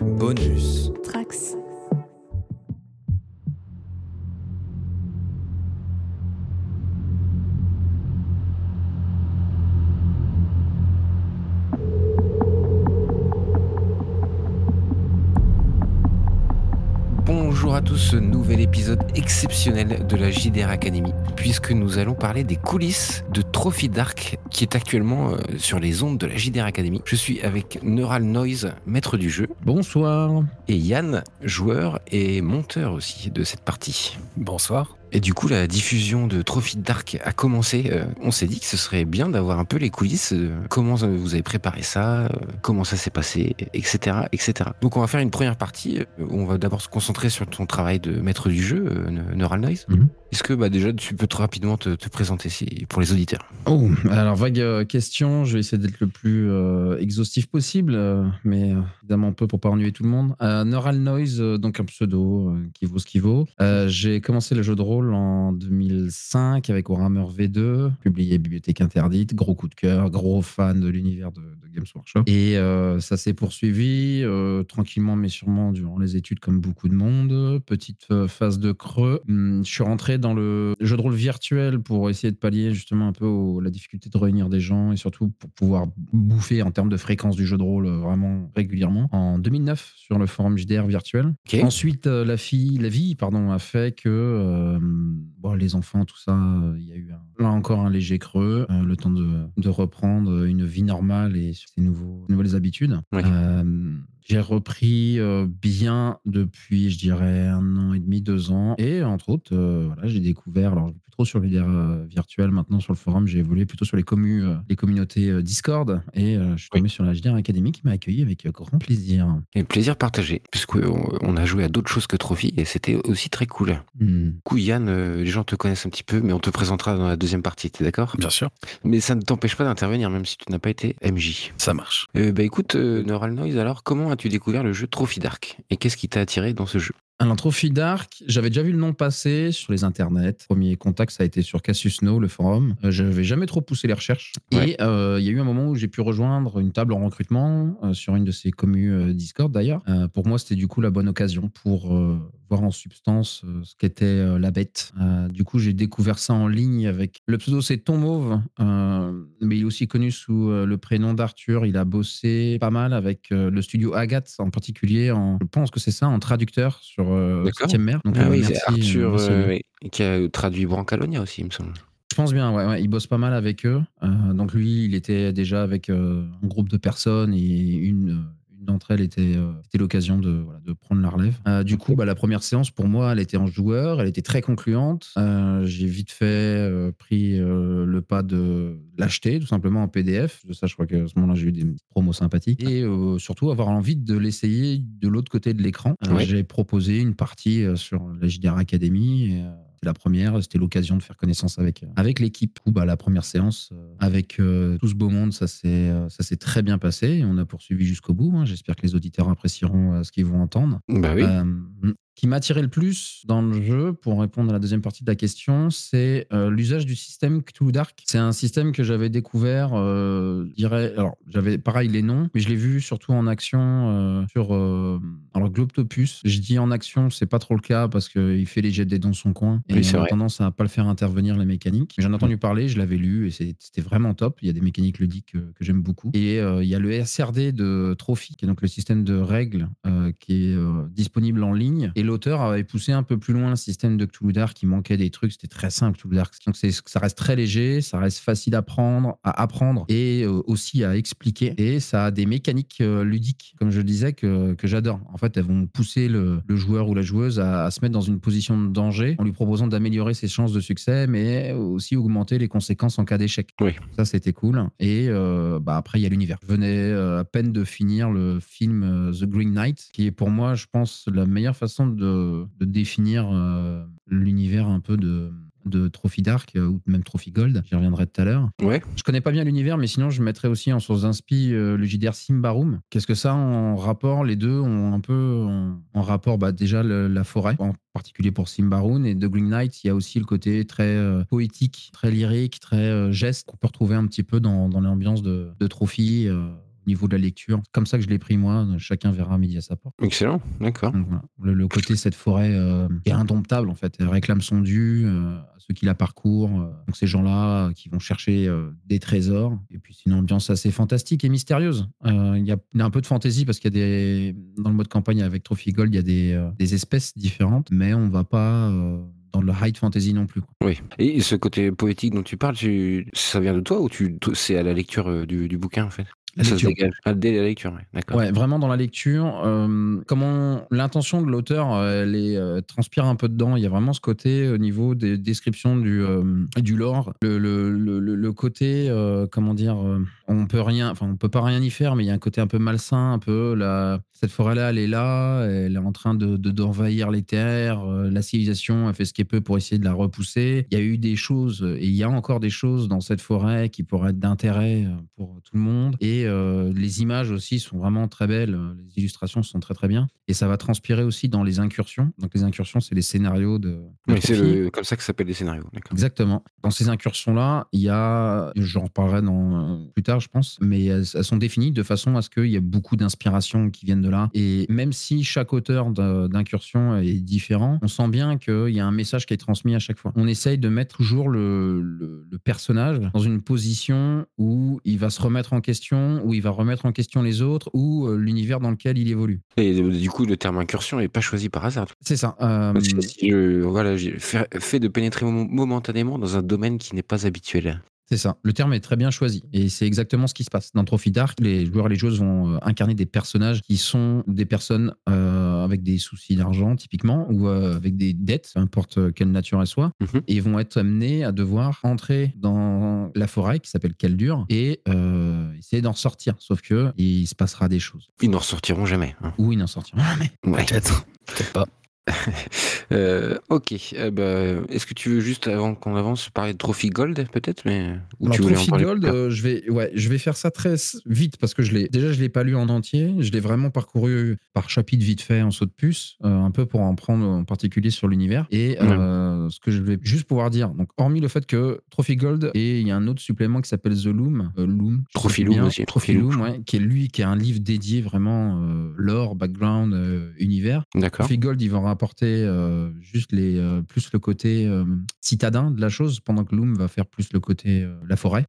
Bonus. Trax. À tous, nouvel épisode exceptionnel de la JDR Academy, puisque nous allons parler des coulisses de Trophy Dark, qui est actuellement euh, sur les ondes de la JDR Academy. Je suis avec Neural Noise, maître du jeu, Bonsoir. et Yann, joueur et monteur aussi de cette partie. Bonsoir. Et du coup, la diffusion de Trophy Dark a commencé. Euh, on s'est dit que ce serait bien d'avoir un peu les coulisses, euh, comment vous avez préparé ça, euh, comment ça s'est passé, etc., etc. Donc, on va faire une première partie où on va d'abord se concentrer sur ton travail de maître du jeu, Ne- Neural Noise. Mhm. Est-ce que bah, déjà tu peux te rapidement te, te présenter si- pour les auditeurs? Oh, alors vague question, je vais essayer d'être le plus exhaustif possible, mais évidemment peu pour pas ennuyer tout le monde. Neural Noise, donc un pseudo qui vaut ce qu'il vaut. J'ai commencé le jeu de rôle en 2005 avec Warhammer V2, publié Bibliothèque Interdite, gros coup de cœur, gros fan de l'univers de, de Games Workshop. Et euh, ça s'est poursuivi euh, tranquillement mais sûrement durant les études comme beaucoup de monde. Petite euh, phase de creux. Hum, je suis rentré dans le jeu de rôle virtuel pour essayer de pallier justement un peu au- la difficulté de réunir des gens et surtout pour pouvoir bouffer en termes de fréquence du jeu de rôle vraiment régulièrement. En 2009 sur le forum JDR virtuel. Ensuite, la, fille, la vie pardon, a fait que euh, bon, les enfants, tout ça, euh, il y a eu un- là encore un léger creux, euh, le temps de, de reprendre une vie normale et ces nouveaux, nouvelles habitudes. Oui. J'ai repris euh, bien depuis, je dirais, un an et demi, deux ans. Et entre autres, euh, voilà, j'ai découvert, alors je suis plus trop sur l'univers euh, virtuel maintenant sur le forum, j'ai évolué plutôt sur les, commus, euh, les communautés Discord. Et euh, je suis Oui. tombé sur la JDR Academy qui m'a accueilli avec grand plaisir. Et plaisir partagé, puisqu'on on a joué à d'autres choses que Trophy et c'était aussi très cool. Hmm. Du coup, Yann, les gens te connaissent un petit peu, mais on te présentera dans la deuxième partie, t'es d'accord? Bien sûr. Mais ça ne t'empêche pas d'intervenir, même si tu n'as pas été MJ. Ça marche. Euh, bah écoute, euh, Neural Noise, alors comment as-tu découvert le jeu Trophy Dark Et qu'est-ce qui t'a attiré dans ce jeu? Alors, Trophy Dark, j'avais déjà vu le nom passer sur les internets. Premier contact, ça a été sur Cassius No, le forum. Euh, je n'avais jamais trop poussé les recherches. Ouais. Et euh, il y a eu un moment où j'ai pu rejoindre une table en recrutement euh, sur une de ces communes euh, Discord d'ailleurs. Pour moi, c'était du coup la bonne occasion pour voir en substance euh, ce qu'était euh, la bête. Euh, du coup, j'ai découvert ça en ligne avec le pseudo, c'est Ton Mauve, mais il est aussi connu sous le prénom d'Arthur. Il a bossé pas mal avec le studio Agathe en particulier. En, je pense que c'est ça, en traducteur sur. Septième Mer. Donc, Ah oui, c'est Arthur, oui, qui a traduit Brancalonia aussi, il me semble. Je pense bien, ouais, ouais, il bosse pas mal avec eux. Euh, donc lui, il était déjà avec euh, un groupe de personnes et une d'entre elles était, euh, c'était l'occasion de, voilà, de prendre la relève. Euh, du coup, bah, la première séance, pour moi, elle était en joueur, elle était très concluante. Euh, J'ai vite fait pris le pas de l'acheter, tout simplement en PDF. Ça, je crois qu'à ce moment-là, j'ai eu des promos sympathiques. Et surtout, avoir envie de l'essayer de l'autre côté de l'écran. J'ai proposé une partie sur la JDR Academy. Et, la première, c'était l'occasion de faire connaissance avec, euh, avec l'équipe. Bah, la première séance euh, avec euh, tout ce beau monde, ça s'est euh, ça s'est très bien passé et on a poursuivi jusqu'au bout. hein. J'espère que les auditeurs apprécieront euh, ce qu'ils vont entendre. Bah oui. Euh, qui m'a attiré le plus dans le jeu, pour répondre à la deuxième partie de la question, c'est euh, l'usage du système Cthulhu Dark. C'est un système que j'avais découvert, euh, dirais, alors j'avais pareil les noms, mais je l'ai vu surtout en action euh, sur euh, alors Globtopus. Je dis en action, c'est pas trop le cas parce qu'il fait les jets de dés dans son coin et Oui, on a vrai. tendance à pas le faire intervenir les mécaniques. J'en ai entendu parler, je l'avais lu et c'était vraiment top. Il y a des mécaniques ludiques que, que j'aime beaucoup. Et il y a le SRD de Trophy, qui est donc le système de règles qui est disponible en ligne. Et l'auteur avait poussé un peu plus loin le système de Cthulhu Dark, qui manquait des trucs. C'était très simple, Cthulhu Dark. Donc ça reste très léger, ça reste facile à prendre, à apprendre et euh, aussi à expliquer. Et ça a des mécaniques euh, ludiques, comme je le disais, que, que j'adore. En fait, elles vont pousser le, le joueur ou la joueuse à, à se mettre dans une position de danger en lui proposant d'améliorer ses chances de succès, mais aussi augmenter les conséquences en cas d'échec. Oui. Ça, c'était cool. Et euh, bah, après, il y a l'univers. Je venais à peine de finir le film The Green Knight, qui est pour moi, je pense, la meilleure façon de, de définir euh, l'univers un peu de, de Trophy Dark euh, ou même Trophy Gold. J'y reviendrai tout à l'heure. Ouais. Je connais pas bien l'univers, mais sinon, je mettrais aussi en source d'inspi euh, le JDR Simbarum. Qu'est-ce que ça en rapport? Les deux ont un peu en, en rapport bah, déjà le- la forêt, en particulier pour Simbaroun. Et The Green Knight, il y a aussi le côté très euh, poétique, très lyrique, très euh, geste qu'on peut retrouver un petit peu dans, dans l'ambiance de, de Trophy. Euh, au niveau de la lecture. Comme ça que je l'ai pris moi. Chacun verra midi à sa porte. Excellent, d'accord. Le, côté cette forêt est indomptable en fait. Elle réclame son dû à ceux qui la parcourent. donc ces gens-là qui vont chercher des trésors. Et puis c'est une ambiance assez fantastique et mystérieuse. Il y, a un peu de fantaisie parce qu'il y a des dans le mode campagne avec Trophy Gold, il y a des, des espèces différentes, mais on va pas dans le high fantasy non plus. Oui. Et ce côté poétique dont tu parles, ça vient de toi ou tu, c'est à la lecture euh, du, du bouquin en fait? Ça se dégage. Ah, dès la lecture, d'accord. Ouais, vraiment dans la lecture. Euh, comment l'intention de l'auteur, euh, elle est, euh, transpire un peu dedans. Il y a vraiment ce côté au niveau des descriptions du, du lore, le, le, le, le côté, comment dire, on peut rien, enfin on peut pas rien y faire, mais il y a un côté un peu malsain, un peu la, cette forêt-là, elle est là, elle est en train de d'envahir les terres. la civilisation a fait ce qu'elle peut pour essayer de la repousser. Il y a eu des choses et il y a encore des choses dans cette forêt qui pourraient être d'intérêt pour tout le monde et euh, les images aussi sont vraiment très belles. Euh, les illustrations sont très très bien. Et ça va transpirer aussi dans les incursions. Donc les incursions, c'est les scénarios de. c'est comme ça que ça s'appelle les scénarios. Exactement. Dans ces incursions-là, il y a, j'en reparlerai dans, plus tard, je pense, mais elles, sont définies de façon à ce qu'il y ait beaucoup d'inspiration qui viennent de là. Et même si chaque auteur d'incursion est différent, on sent bien qu'il y a un message qui est transmis à chaque fois. On essaye de mettre toujours le, le personnage dans une position où il va se remettre en question où il va remettre en question les autres, ou euh, l'univers dans lequel il évolue. Et euh, du coup, le terme incursion n'est pas choisi par hasard. C'est ça. Euh... voilà, fait de pénétrer momentanément dans un domaine qui n'est pas habituel. C'est ça. Le terme est très bien choisi. Et c'est exactement ce qui se passe. Dans Trophy Dark, les joueurs et les joueuses vont euh, incarner des personnages qui sont des personnes euh, avec des soucis d'argent, typiquement, ou euh, avec des dettes, peu importe quelle nature elles soient, mhm. et vont être amenés à devoir entrer dans la forêt qui s'appelle Caldur et essayer d'en sortir. Sauf que il se passera des choses. Ils n'en sortiront jamais. Hein. Ou ils n'en sortiront jamais. Peut-être. Peut-être pas. Euh, ok. Ben, est-ce que tu veux juste, avant qu'on avance, parler de Trophy Gold, peut-être mais... Ou tu Trophy Gold, euh, je, vais, ouais, je vais faire ça très vite parce que je l'ai, déjà, je ne l'ai pas lu en entier. Je l'ai vraiment parcouru par chapitre vite fait en saut de puce, euh, un peu pour en prendre en particulier sur l'univers. Et ce que je vais juste pouvoir dire, donc, hormis le fait que Trophy Gold, et il y a un autre supplément qui s'appelle The Loom. Loom Trophy Loom aussi. Trophy Loom, ouais, qui est lui, qui est un livre dédié vraiment lore, background, univers. D'accord. Trophy Gold, il va apporter euh, juste les, euh, plus le côté euh, citadin de la chose, pendant que Loom va faire plus le côté la forêt.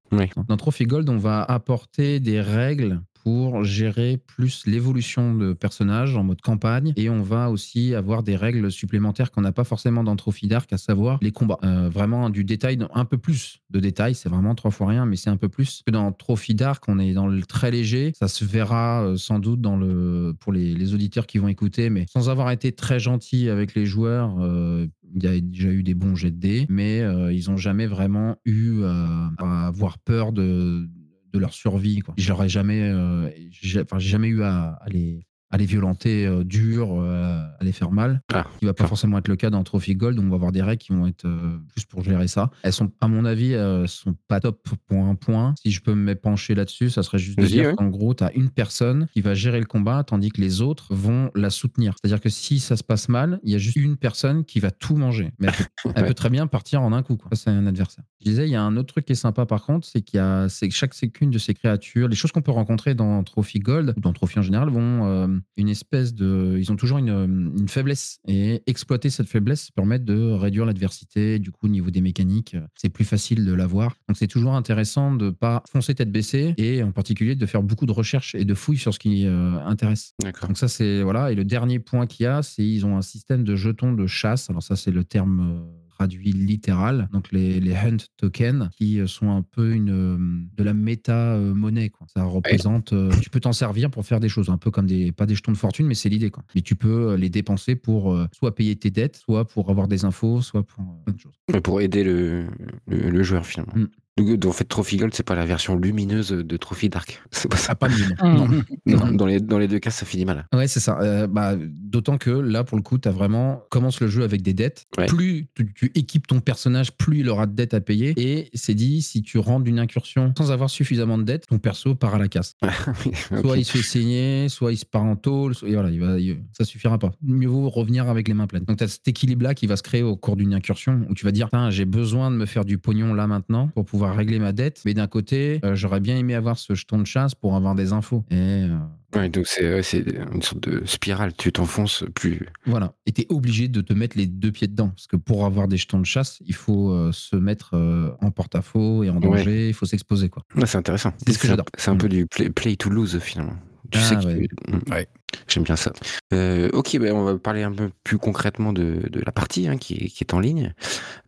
Dans Trophy Gold, on va apporter des règles pour gérer plus l'évolution de personnages en mode campagne et on va aussi avoir des règles supplémentaires qu'on n'a pas forcément dans Trophy Dark, à savoir les combats. vraiment du détail, un peu plus de détails, c'est vraiment trois fois rien, mais c'est un peu plus que dans Trophy Dark, on est dans le très léger. Ça se verra sans doute dans le, pour les, auditeurs qui vont écouter, mais sans avoir été très gentil avec les joueurs, euh, il y a déjà eu des bons jets de dés, mais euh, ils n'ont jamais vraiment eu euh, à avoir peur de, de leur survie. J'aurais jamais, j'ai jamais eu à, à, les, à les violenter euh, dur, euh, à les faire mal. Ah. Il va pas forcément être le cas dans Trophy Gold, on va avoir des règles qui vont être euh, plus pour gérer ça. Elles sont, à mon avis, sont pas top pour un point. Si je peux me pencher là-dessus, ça serait juste de dire qu'en gros, tu as une personne qui va gérer le combat, tandis que les autres vont la soutenir. C'est-à-dire que si ça se passe mal, il y a juste une personne qui va tout manger. Mais elle peut, très bien partir en un coup. Ça, c'est un adversaire. Je disais, il y a un autre truc qui est sympa par contre, c'est qu'il y a c'est chaque sécune de ces créatures, les choses qu'on peut rencontrer dans Trophy Gold, ou dans Trophy en général, vont une espèce de. Ils ont toujours une, faiblesse. Et exploiter cette faiblesse permet de réduire l'adversité. Du coup, au niveau des mécaniques, c'est plus facile de l'avoir. Donc, c'est toujours intéressant de pas foncer tête baissée et en particulier de faire beaucoup de recherches et de fouilles sur ce qui euh, intéresse. Donc, ça, c'est. Voilà. Et le dernier point qu'il y a, c'est ils ont un système de jetons de chasse. Alors, ça, c'est le terme euh, traduit littéral, donc les, les hunt tokens, qui euh, sont un peu une, euh, de la méta-monnaie. Quoi. Ça représente, euh, tu peux t'en servir pour faire des choses, un peu comme des, pas des jetons de fortune, mais c'est l'idée. Quoi. Mais tu peux les dépenser pour soit payer tes dettes, soit pour avoir des infos, soit pour plein de choses. Pour aider le, le, joueur finalement. Mm. En fait, Trophy Gold, c'est pas la version lumineuse de Trophy Dark. C'est pas ça. Ah, pas non. non. Dans, les, dans les deux cas, ça finit mal. Ouais, c'est ça. Euh, bah, D'autant que là, pour le coup, tu as vraiment commence le jeu avec des dettes. Plus tu, équipes ton personnage, plus il aura de dettes à payer. Et c'est dit, si tu rentres d'une incursion sans avoir suffisamment de dettes, ton perso part à la casse. Soit il se fait saigner, soit il se part en tôle. et voilà, il va, ça suffira pas. Mieux vaut revenir avec les mains pleines. Donc, tu as cet équilibre-là qui va se créer au cours d'une incursion où tu vas dire j'ai besoin de me faire du pognon là maintenant pour pouvoir pouvoir régler ma dette. Mais d'un côté, euh, j'aurais bien aimé avoir ce jeton de chasse pour avoir des infos. Et euh, Ouais, donc c'est ouais, une sorte de spirale. Tu t'enfonces plus. voilà. Et t'es obligé de te mettre les deux pieds dedans. Parce que pour avoir des jetons de chasse, il faut euh, se mettre euh, en porte-à-faux et en danger. Il faut s'exposer, quoi. Ouais, c'est intéressant. C'est ce que j'adore. C'est un peu du play, play to lose finalement. Tu Ah, sais que ouais. Mm. Ouais. J'aime bien ça. Euh, ok, ben on va parler un peu plus concrètement de, de la partie hein, qui, est, qui est en ligne.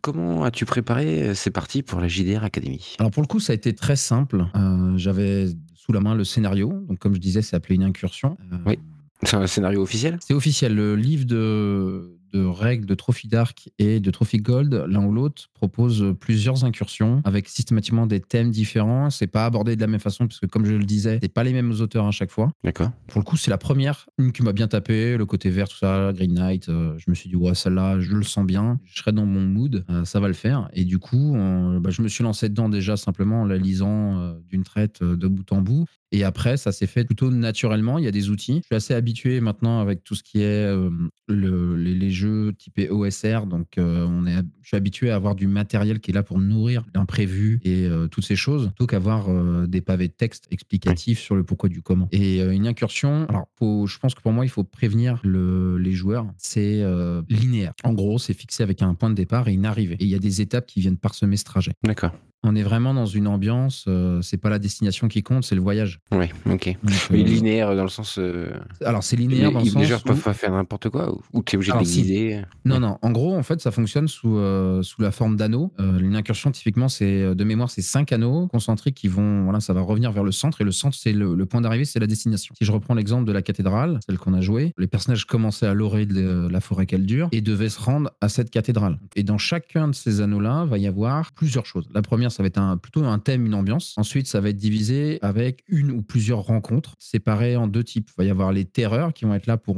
Comment as-tu préparé euh, ces parties pour la JDR Academy? Alors pour le coup, ça a été très simple. Euh, J'avais sous la main le scénario. Donc comme je disais, c'est appelé une incursion. Euh, Oui. C'est un scénario officiel? C'est officiel. Le livre de, de règles de Trophy Dark et de Trophy Gold, l'un ou l'autre, propose plusieurs incursions avec systématiquement des thèmes différents. C'est pas abordé de la même façon, puisque comme je le disais, c'est pas les mêmes auteurs à chaque fois. D'accord. Pour le coup, c'est la première, une qui m'a bien tapé, le côté vert, tout ça, Green Knight. euh, je me suis dit, ouais, celle-là, je le sens bien, je serai dans mon mood, euh, ça va le faire. Et du coup, bah, je me suis lancé dedans déjà simplement en la lisant euh, d'une traite de bout en bout. Et après, ça s'est fait plutôt naturellement. Il y a des outils. Je suis assez habitué maintenant avec tout ce qui est euh, le- les, les jeux typés OSR. Donc, euh, on est, je suis habitué à avoir du matériel qui est là pour nourrir l'imprévu et euh, toutes ces choses, plutôt qu'avoir des pavés de texte explicatifs sur le pourquoi du comment. Et une incursion, alors, faut- je pense que pour moi, il faut prévenir le- les joueurs. C'est linéaire. En gros, c'est fixé avec un point de départ et une arrivée. Et il y a des étapes qui viennent parsemer ce trajet. D'accord. On est vraiment dans une ambiance. euh, c'est pas la destination qui compte, c'est le voyage. Ouais, ok. Donc, Mais euh, linéaire dans le sens. euh, alors c'est les, linéaire dans le les sens joueurs où- peuvent faire n'importe quoi ou, ou t'es obligé Alors, de les si. Non, non. En gros, en fait, ça fonctionne sous, euh, sous la forme d'anneaux. Une incursion, typiquement, c'est de mémoire, c'est cinq anneaux concentriques qui vont, voilà, ça va revenir vers le centre et le centre, c'est le, le point d'arrivée, c'est la destination. Si je reprends l'exemple de la cathédrale, celle qu'on a jouée, les personnages commençaient à l'orée de la forêt qu'elle dure et devaient se rendre à cette cathédrale. Et dans chacun de ces anneaux-là, va y avoir plusieurs choses. La première, ça va être un, plutôt un thème, une ambiance. Ensuite, ça va être divisé avec une ou plusieurs rencontres séparées en deux types. Il va y avoir les terreurs qui vont être là pour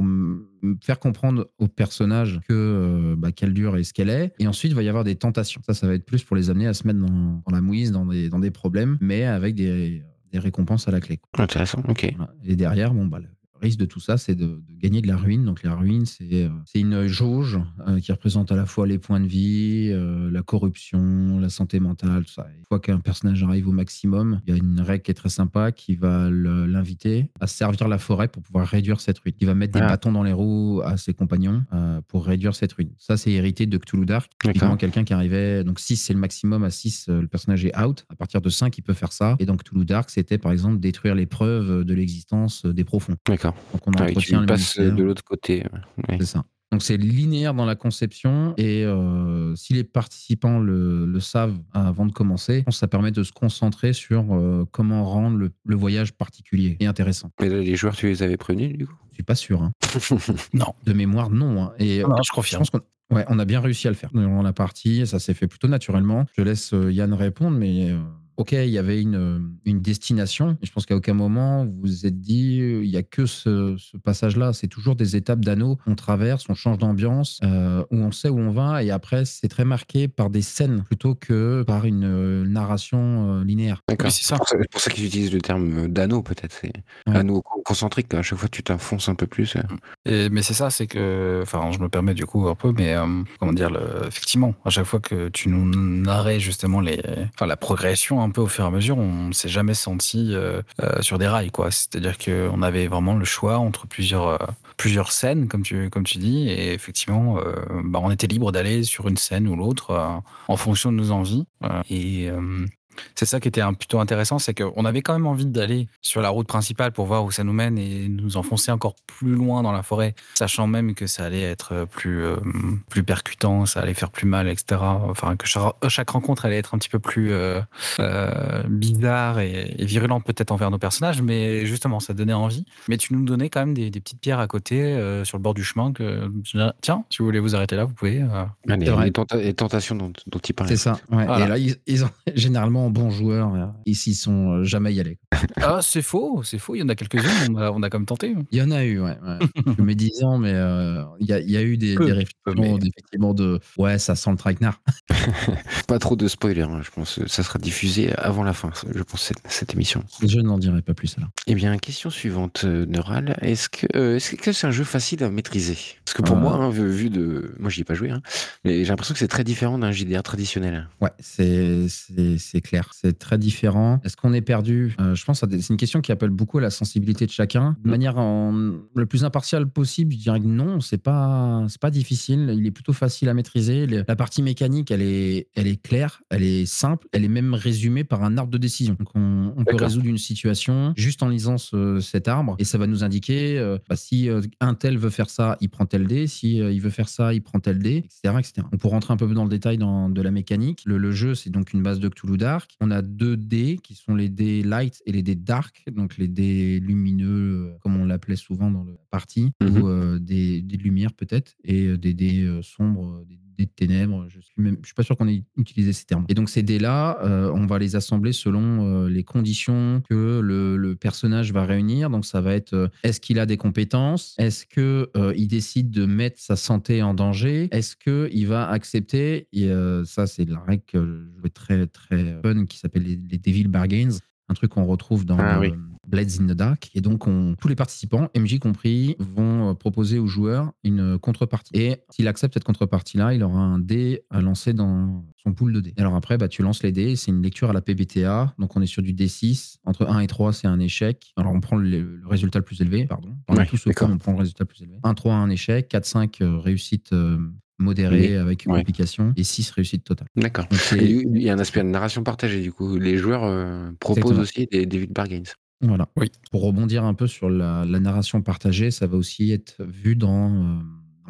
faire comprendre au personnage que euh, bah, qu'elle dure et ce qu'elle est. Et ensuite, il va y avoir des tentations. Ça, ça va être plus pour les amener à se mettre dans, dans la mouise, dans des, dans des problèmes, mais avec des, des récompenses à la clé. quoi. Intéressant, ok. Voilà. Et derrière, bon, bah, le risque de tout ça, c'est de, de gagner de la ruine. Donc la ruine, c'est euh, c'est une jauge euh, qui représente à la fois les points de vie, euh, la corruption, la santé mentale, tout ça. Une fois qu'un personnage arrive au maximum, il y a une règle qui est très sympa qui va l'inviter à servir la forêt pour pouvoir réduire cette ruine. Il va mettre des Ah. bâtons dans les roues à ses compagnons euh, pour réduire cette ruine. Ça, c'est hérité de Cthulhu Dark. Typiquement, quelqu'un qui arrivait, donc 6 c'est le maximum, à 6 le personnage est out. À partir de 5 il peut faire ça. Et donc Cthulhu Dark, c'était par exemple détruire les preuves de l'existence des profonds. D'accord. Donc on Ah, et entretient tu passes mystère. de l'autre côté. ouais. C'est ça. Donc c'est linéaire dans la conception et euh, si les participants le, le savent avant de commencer, je pense que ça permet de se concentrer sur euh, comment rendre le, le voyage particulier et intéressant. Mais là, les joueurs, tu les avais prévenus du coup? Je suis pas sûr. hein. Non. De mémoire, non. hein. Et Non, je je confirme. pense qu'on ouais, on a bien réussi à le faire durant la partie. Ça s'est fait plutôt naturellement. Je laisse euh, Yann répondre, mais euh, ok, il y avait une, euh, une destination. Et je pense qu'à aucun moment vous vous êtes dit, il y a que ce, ce passage-là. C'est toujours des étapes d'anneaux. On traverse, on change d'ambiance, euh, où on sait où on va. Et après, c'est très marqué par des scènes plutôt que par une euh, narration euh, linéaire. D'accord. Oui, c'est ça. pour ça, c'est pour ça qu'ils utilisent le terme d'anneau, peut-être. C'est Ouais. anneau con- concentrique. À chaque fois, tu t'enfonces un peu plus. Et, mais c'est ça, c'est que, enfin, je me permets du coup un peu, mais euh, comment dire, le, effectivement, à chaque fois que tu nous narrais justement les, enfin, la progression un peu au fur et à mesure, on ne s'est jamais senti euh, euh, sur des rails, quoi. C'est-à-dire qu'on avait vraiment le choix entre plusieurs, euh, scènes, comme tu, dis, et effectivement, bah, on était libre d'aller sur une scène ou l'autre en fonction de nos envies. Et c'est ça qui était un- plutôt intéressant, c'est qu'on avait quand même envie d'aller sur la route principale pour voir où ça nous mène et nous enfoncer encore plus loin dans la forêt, sachant même que ça allait être plus, euh, plus percutant, ça allait faire plus mal, etc. Enfin, que chaque, chaque rencontre allait être un petit peu plus euh, euh, bizarre et, et virulente peut-être envers nos personnages, mais justement, ça donnait envie. Mais tu nous donnais quand même des, des petites pierres à côté, euh, sur le bord du chemin, que tiens, si vous voulez vous arrêter là, vous pouvez. euh. Ah, les, tenta- les tentations dont, dont il parlait. C'est ça. ouais. Voilà. Et là, ils, ils ont généralement bons joueurs. euh, Ici, ils sont euh, jamais y allés. Ah, c'est faux, c'est faux, il y en a quelques-unes, on a, on a quand même tenté. Il y en a eu, ouais. ouais. Je mets 10 ans, mais euh, il y, a, il y a eu des, Peu, des peu, réflexions, mais- effectivement, de ouais, ça sent le traquenard. Pas trop de spoilers, hein, je pense. Ça sera diffusé avant la fin, je pense, cette, cette émission. Je n'en dirai pas plus alors. Eh bien, question suivante, euh, Neural. Est-ce que euh, est-ce que c'est un jeu facile à maîtriser? Parce que pour Euh. moi, hein, vu, vu de. Moi, j'y ai pas joué, hein, mais j'ai l'impression que c'est très différent d'un JDR traditionnel. Ouais, c'est c'est- c'est clair. Clair. C'est très différent. Est-ce qu'on est perdu? Euh, Je pense que c'est une question qui appelle beaucoup à la sensibilité de chacun. De manière en, le plus impartiale possible, je dirais que non, c'est pas, c'est pas difficile. Il est plutôt facile à maîtriser. La partie mécanique, elle est, elle est claire, elle est simple, elle est même résumée par un arbre de décision. Donc on, peut résoudre une situation juste en lisant cet arbre et ça va nous indiquer euh, bah, si euh, un tel veut faire ça, il prend tel dé. Si il veut faire ça, il prend tel dé, etc., etc. On peut rentrer un peu dans le détail dans, de la mécanique. Le, le jeu, c'est donc une base de Cthulhu Dark. On a deux dés qui sont les dés light et les dés dark, donc les dés lumineux, euh, comme on l'appelait souvent dans la partie, mhm. ou euh, des, des, lumières peut-être, et euh, des dés sombres, des des ténèbres. Je suis même, je suis pas sûr qu'on ait utilisé ces termes. Et donc ces dés-là, euh, on va les assembler selon euh, les conditions que le, le, personnage va réunir. Donc ça va être euh, est-ce qu'il a des compétences? Est-ce que il décide de mettre sa santé en danger? Est-ce que il va accepter? Et ça, c'est la règle que je très très fun qui s'appelle les, les Devil Bargains un truc qu'on retrouve dans ah Blades in the Dark. Et donc, on, tous les participants, MJ compris, vont euh, proposer au joueur une contrepartie. Et s'il accepte cette contrepartie-là, il aura un dé à lancer dans son pool de dés. Alors après, bah, tu lances les dés, c'est une lecture à la PBTA. Donc, on est sur du D6. Entre 1 et 3, c'est un échec. Alors, on prend le, résultat le plus élevé, pardon. On ouais, tous au on prend le résultat le plus élevé. 1, 3, un échec. 4, 5, euh, réussite euh, modéré avec une complication et 6 réussites totales. D'accord. Il y a un aspect de narration partagée du coup. Les joueurs euh, proposent aussi des, des bargains. Voilà. Oui. Pour rebondir un peu sur la, narration partagée, ça va aussi être vu dans euh,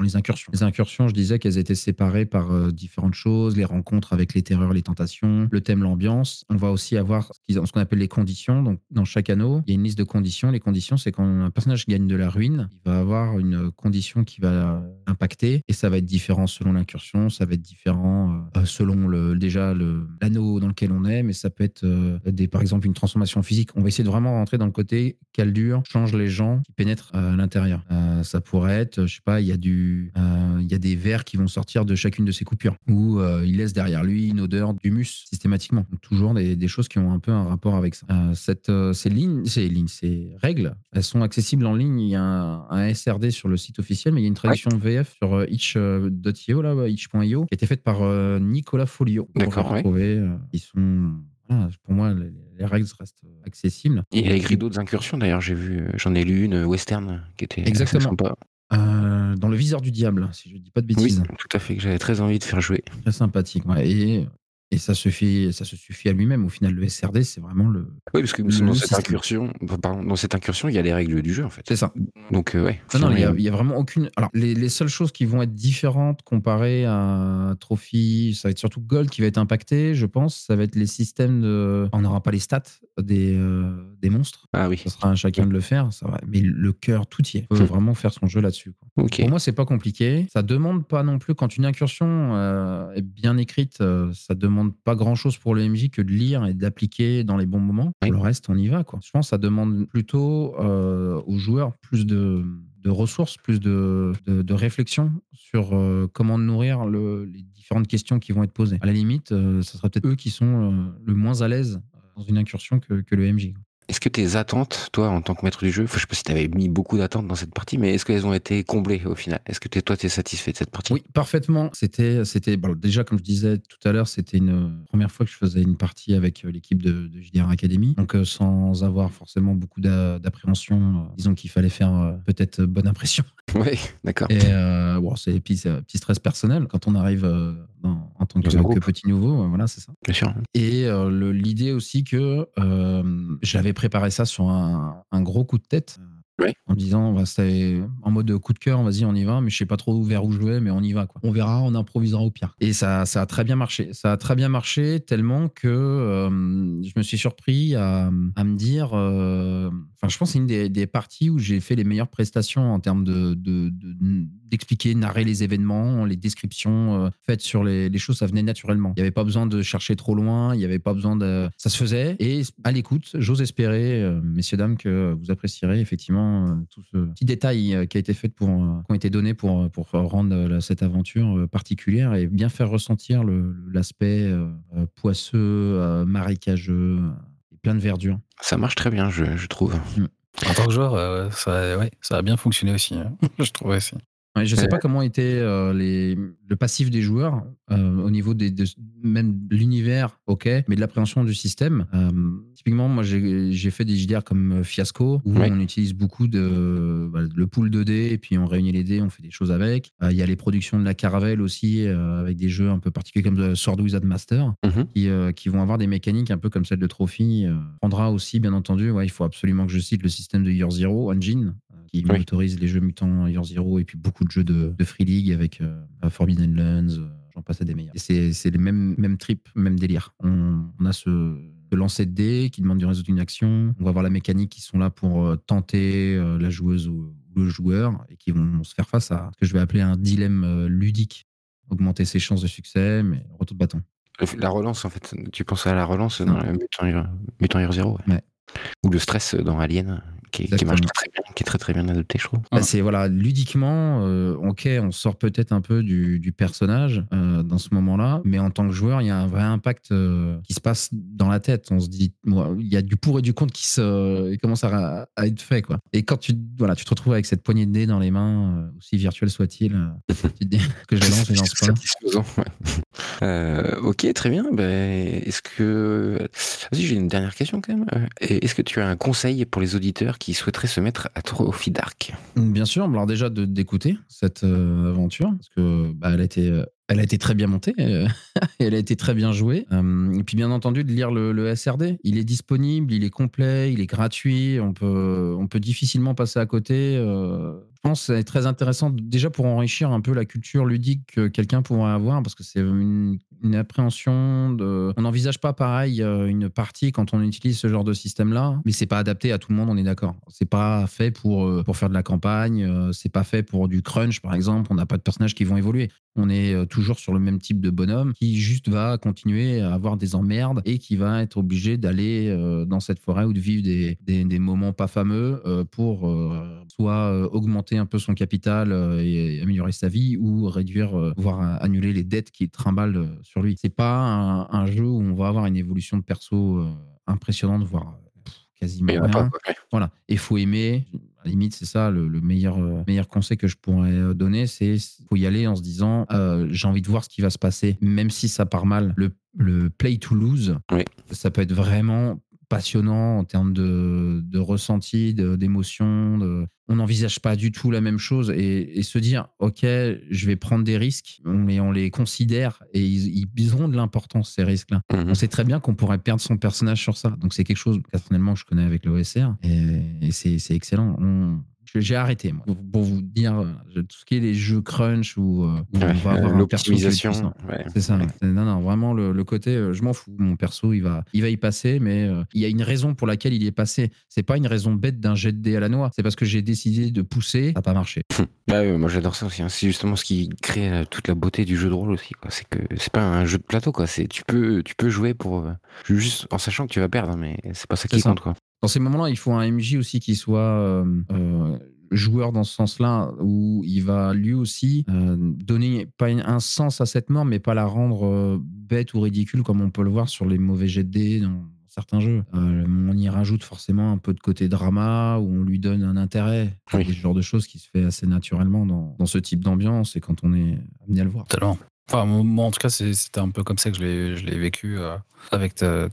les incursions. Les incursions, je disais qu'elles étaient séparées par euh, différentes choses, les rencontres avec les terreurs, les tentations, le thème, l'ambiance. On va aussi avoir ce qu'on appelle les conditions. Donc, dans chaque anneau, il y a une liste de conditions. Les conditions, c'est quand un personnage gagne de la ruine, il va avoir une condition qui va impacter et ça va être différent selon l'incursion, ça va être différent euh, selon le, déjà l'anneau dans lequel on est, mais ça peut être euh, des, par exemple une transformation physique. On va essayer de vraiment rentrer dans le côté caldure, change les gens qui pénètrent à l'intérieur. ça pourrait être, je sais pas, il y a du euh, il y a des vers qui vont sortir de chacune de ces coupures, ou euh, il laisse derrière lui une odeur d'humus systématiquement. toujours des, choses qui ont un peu un rapport avec ça. Euh, cette, ces lignes, ces lignes, ces règles, elles sont accessibles en ligne. Il y a un, SRD sur le site officiel, mais il y a une traduction VF sur itch.io, là, itch.io, qui a été faite par Nicolas Folio. D'accord. Ouais. ils sont pour moi, les, règles restent accessibles. Il y a écrit d'autres incursions d'ailleurs, j'ai vu, j'en ai lu une western qui était Exactement. sympa. Euh, dans le viseur du diable, si je ne dis pas de bêtises. Oui, tout à fait, que j'avais très envie de faire jouer. Très sympathique. Ouais. Et et ça suffit, ça se suffit à lui-même. Au final, le SRD, c'est vraiment le. Oui, parce que dans, cette incursion, dans cette incursion, il y a les règles du jeu, en fait. C'est ça. Donc, euh, ouais. Non, non, il n'y a, vraiment aucune. Alors, les, seules choses qui vont être différentes comparées à Trophy, ça va être surtout Gold qui va être impacté, je pense. Ça va être les systèmes de. On n'aura pas les stats des, euh, des monstres. Ah oui. Ça sera à chacun de le faire. Ça va. Mais le cœur, tout y est. Il faut hmm. vraiment faire son jeu là-dessus. Pour moi, c'est pas compliqué. Ça demande pas non plus, quand une incursion euh, est bien écrite, ça demande pas grand-chose pour le MJ que de lire et d'appliquer dans les bons moments. le reste, on y va. Quoi. Je pense que ça demande plutôt euh, aux joueurs plus de, ressources, plus de, de, réflexion sur euh, comment nourrir le, les différentes questions qui vont être posées. À la limite, euh, ce sera peut-être eux qui sont le moins à l'aise dans une incursion que, que le MJ. Est-ce que tes attentes, toi, en tant que maître du jeu, je sais pas si tu avais mis beaucoup d'attentes dans cette partie, mais est-ce qu'elles ont été comblées au final? Est-ce que toi, tu es satisfait de cette partie? Oui, parfaitement. C'était, c'était déjà, comme je disais tout à l'heure, c'était une première fois que je faisais une partie avec euh, l'équipe de, de JDR Academy. Donc, euh, sans avoir forcément beaucoup d'appréhension, euh, disons qu'il fallait faire peut-être bonne impression. Oui, d'accord. Et bon, c'est, un petit stress personnel quand on arrive en tant que, que petit nouveau. voilà, c'est ça. Bien sûr. Et l'idée aussi que j'avais préparer ça sur un, un, gros coup de tête. En disant, bah, c'est en mode coup de cœur, vas-y, on y va, mais je sais pas trop vers où je vais, mais on y va. Quoi. On verra, on improvisera au pire. Et ça, ça a très bien marché. Ça a très bien marché tellement que euh, je me suis surpris à, à me dire. Euh, je pense que c'est une des, parties où j'ai fait les meilleures prestations en termes de, de, d'expliquer, narrer les événements, les descriptions euh, faites sur les, choses, ça venait naturellement. Il n'y avait pas besoin de chercher trop loin, il n'y avait pas besoin de. Ça se faisait. Et à l'écoute, j'ose espérer, messieurs, dames, que vous apprécierez effectivement euh, tout ce petit détail euh, qui a été fait pour, euh, qui ont été donnés pour, rendre cette aventure particulière et bien faire ressentir l'aspect poisseux, marécageux, plein de verdure. Ça marche très bien, je, je trouve. Mm. En tant que joueur, ça, ouais, ça a bien fonctionné aussi, hein. je trouve aussi. Ouais, je sais pas comment était les, le passif des joueurs au niveau des, de, même l'univers, ok, mais de l'appréhension du système. typiquement, moi j'ai fait des JDR comme Fiasco où on utilise beaucoup de bah, le pool 2D et puis on réunit les dés, on fait des choses avec. Il y a les productions de la Caravelle aussi avec des jeux un peu particuliers comme Sword Wizard Master mhm. qui, qui, vont avoir des mécaniques un peu comme celle de Trophy. prendra aussi, bien entendu, ouais, il faut absolument que je cite le système de Year Zero Engine qui autorise les jeux mutants Year Zero et puis beaucoup de jeux de, Free League avec euh, Forbidden Lands, euh, j'en passe à des meilleurs. C'est les mêmes, mêmes tripes, même délire. On, a ce, lancer de dés qui demande de résoudre une action. On va avoir la mécanique qui sont là pour euh, tenter la joueuse ou, le joueur et qui vont se faire face à ce que je vais appeler un dilemme ludique. Augmenter ses chances de succès, mais retour de bâton. La relance, en fait, tu penses à la relance dans Mutant, Year Zero ouais. Ou le stress dans Alien qui, marche très bien, qui est très très bien adopté, je trouve. Bah, c'est voilà, ludiquement, euh, ok, on sort peut-être un peu du, du personnage euh, dans ce moment-là, mais en tant que joueur, il y a un vrai impact euh, qui se passe dans la tête. On se dit, il y a du pour et du contre qui se, commence à, à, être fait, quoi. Et quand tu, voilà, tu te retrouves avec cette poignée de dés dans les mains, aussi virtuelle soit-il, tu te dis que je lance, je lance pas. ok, très bien. Ben, est-ce que, vas-y, j'ai une dernière question quand même. Est-ce que tu as un conseil pour les auditeurs qui souhaiterait se mettre à Trophy Dark Bien sûr, alors déjà d'écouter cette euh, aventure, parce que bah, elle a été euh, elle a été très bien montée, euh, elle a été très bien jouée. et puis bien entendu de lire le, SRD. Il est disponible, il est complet, il est gratuit. On peut, on peut difficilement passer à côté. Pense que c'est très intéressant déjà pour enrichir un peu la culture ludique que quelqu'un pourrait avoir, parce que c'est une une appréhension de. On n'envisage pas pareil euh, une partie quand on utilise ce genre de système-là, mais c'est pas adapté à tout le monde, on est d'accord. C'est pas fait pour, euh, pour faire de la campagne, euh, c'est pas fait pour du crunch, par exemple. On n'a pas de personnages qui vont évoluer. On est toujours sur le même type de bonhomme qui juste va continuer à avoir des emmerdes et qui va être obligé d'aller dans cette forêt ou de vivre des, des, moments pas fameux pour soit augmenter un peu son capital et améliorer sa vie ou réduire, voire annuler les dettes qui trimballent sur lui. C'est pas un, jeu où on va avoir une évolution de perso euh, impressionnante, voire quasiment rien. Voilà. Et faut aimer. À la limite, c'est ça le, meilleur, euh, meilleur conseil que je pourrais euh, donner, c'est faut y aller en se disant j'ai envie de voir ce qui va se passer, même si ça part mal. Le, le play to lose, ça peut être vraiment passionnant en termes de, de ressenti, d'émotion. De, on n'envisage pas du tout la même chose et, se dire, OK, je vais prendre des risques, mais on les considère et ils, ils de l'importance, ces risques-là. Mhm. On sait très bien qu'on pourrait perdre son personnage sur ça. Donc, c'est quelque chose, personnellement, que je connais avec l'OSR et, et c'est excellent. On, j'ai arrêté, moi. Pour vous dire, euh, tout ce qui est les jeux crunch ou euh, avoir l'optimisation. C'est ça. Non, non, vraiment, le, côté, euh, je m'en fous. Mon perso, il va, il va y passer, mais il y a une raison pour laquelle il y est passé. C'est pas une raison bête d'un jet de dé à la noix. C'est parce que j'ai décidé de pousser, ça n'a pas marché. bah oui, moi j'adore ça aussi. Hein. C'est justement ce qui crée toute la beauté du jeu de rôle aussi. C'est que c'est pas un jeu de plateau, quoi. C'est tu peux, tu peux jouer pour juste en sachant que tu vas perdre, mais c'est pas ça qui compte, quoi. Dans ces moments-là, il faut un MJ aussi qui soit euh, euh, joueur dans ce sens-là, où il va lui aussi euh, donner pas un sens à cette mort, mais pas la rendre bête ou ridicule comme on peut le voir sur les mauvais jets de dés dans certains jeux. on y rajoute forcément un peu de côté drama, où on lui donne un intérêt. C'est ce genre de choses qui se fait assez naturellement dans, dans ce type d'ambiance et quand on est amené à le voir. Totalement. Enfin, moi, en tout cas, c'était un peu comme ça que je l'ai vécu euh, avec le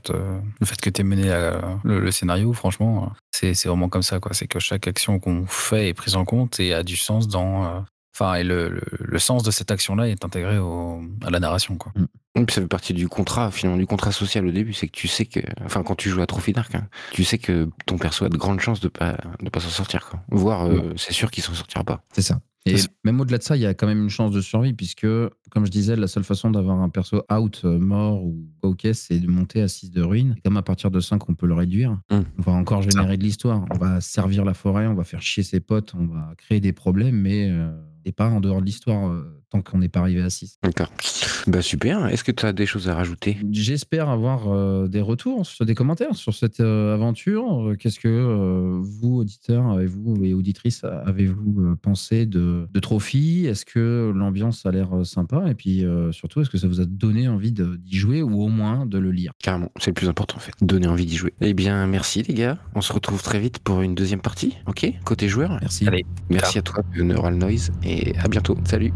fait que tu aies mené euh, le, scénario. Franchement, c'est vraiment comme ça. C'est que chaque action qu'on fait est prise en compte et a du sens dans. Euh, enfin, et le, le, sens de cette action-là est intégré au, à la narration. Quoi. Mm. Ça fait partie du contrat, finalement, du contrat social au début. C'est que tu sais que. Enfin, quand tu joues à Trophy Dark, hein, tu sais que ton perso a de grandes chances de pas, de pas s'en sortir. Quoi. Voire, c'est sûr qu'il s'en sortira pas. C'est ça. Et même au-delà de ça, il y a quand même une chance de survie, puisque, comme je disais, la seule façon d'avoir un perso out, euh, mort ou ok, c'est de monter à 6 de ruine. Et comme à partir de 5, on peut le réduire, mmh. on va encore générer de l'histoire. On va servir la forêt, on va faire chier ses potes, on va créer des problèmes, mais euh, et pas en dehors de l'histoire euh, tant qu'on n'est pas arrivé à 6. D'accord. Bah super. Est-ce que tu as des choses à rajouter? J'espère avoir euh, des retours, sur des commentaires sur cette euh, aventure. Qu'est-ce que vous, auditeurs, avez-vous et auditrices, avez-vous pensé de, de Trophy? Est-ce que l'ambiance a l'air sympa? Et puis surtout, est-ce que ça vous a donné envie d'y jouer ou au moins de le lire? Carrément, c'est le plus important en fait. Donner envie d'y jouer. Eh bien, merci les gars. On se retrouve très vite pour une deuxième partie. Ok? Côté joueur. Merci. Allez, merci à toi, Neural Noise. Et et à bientôt. Salut.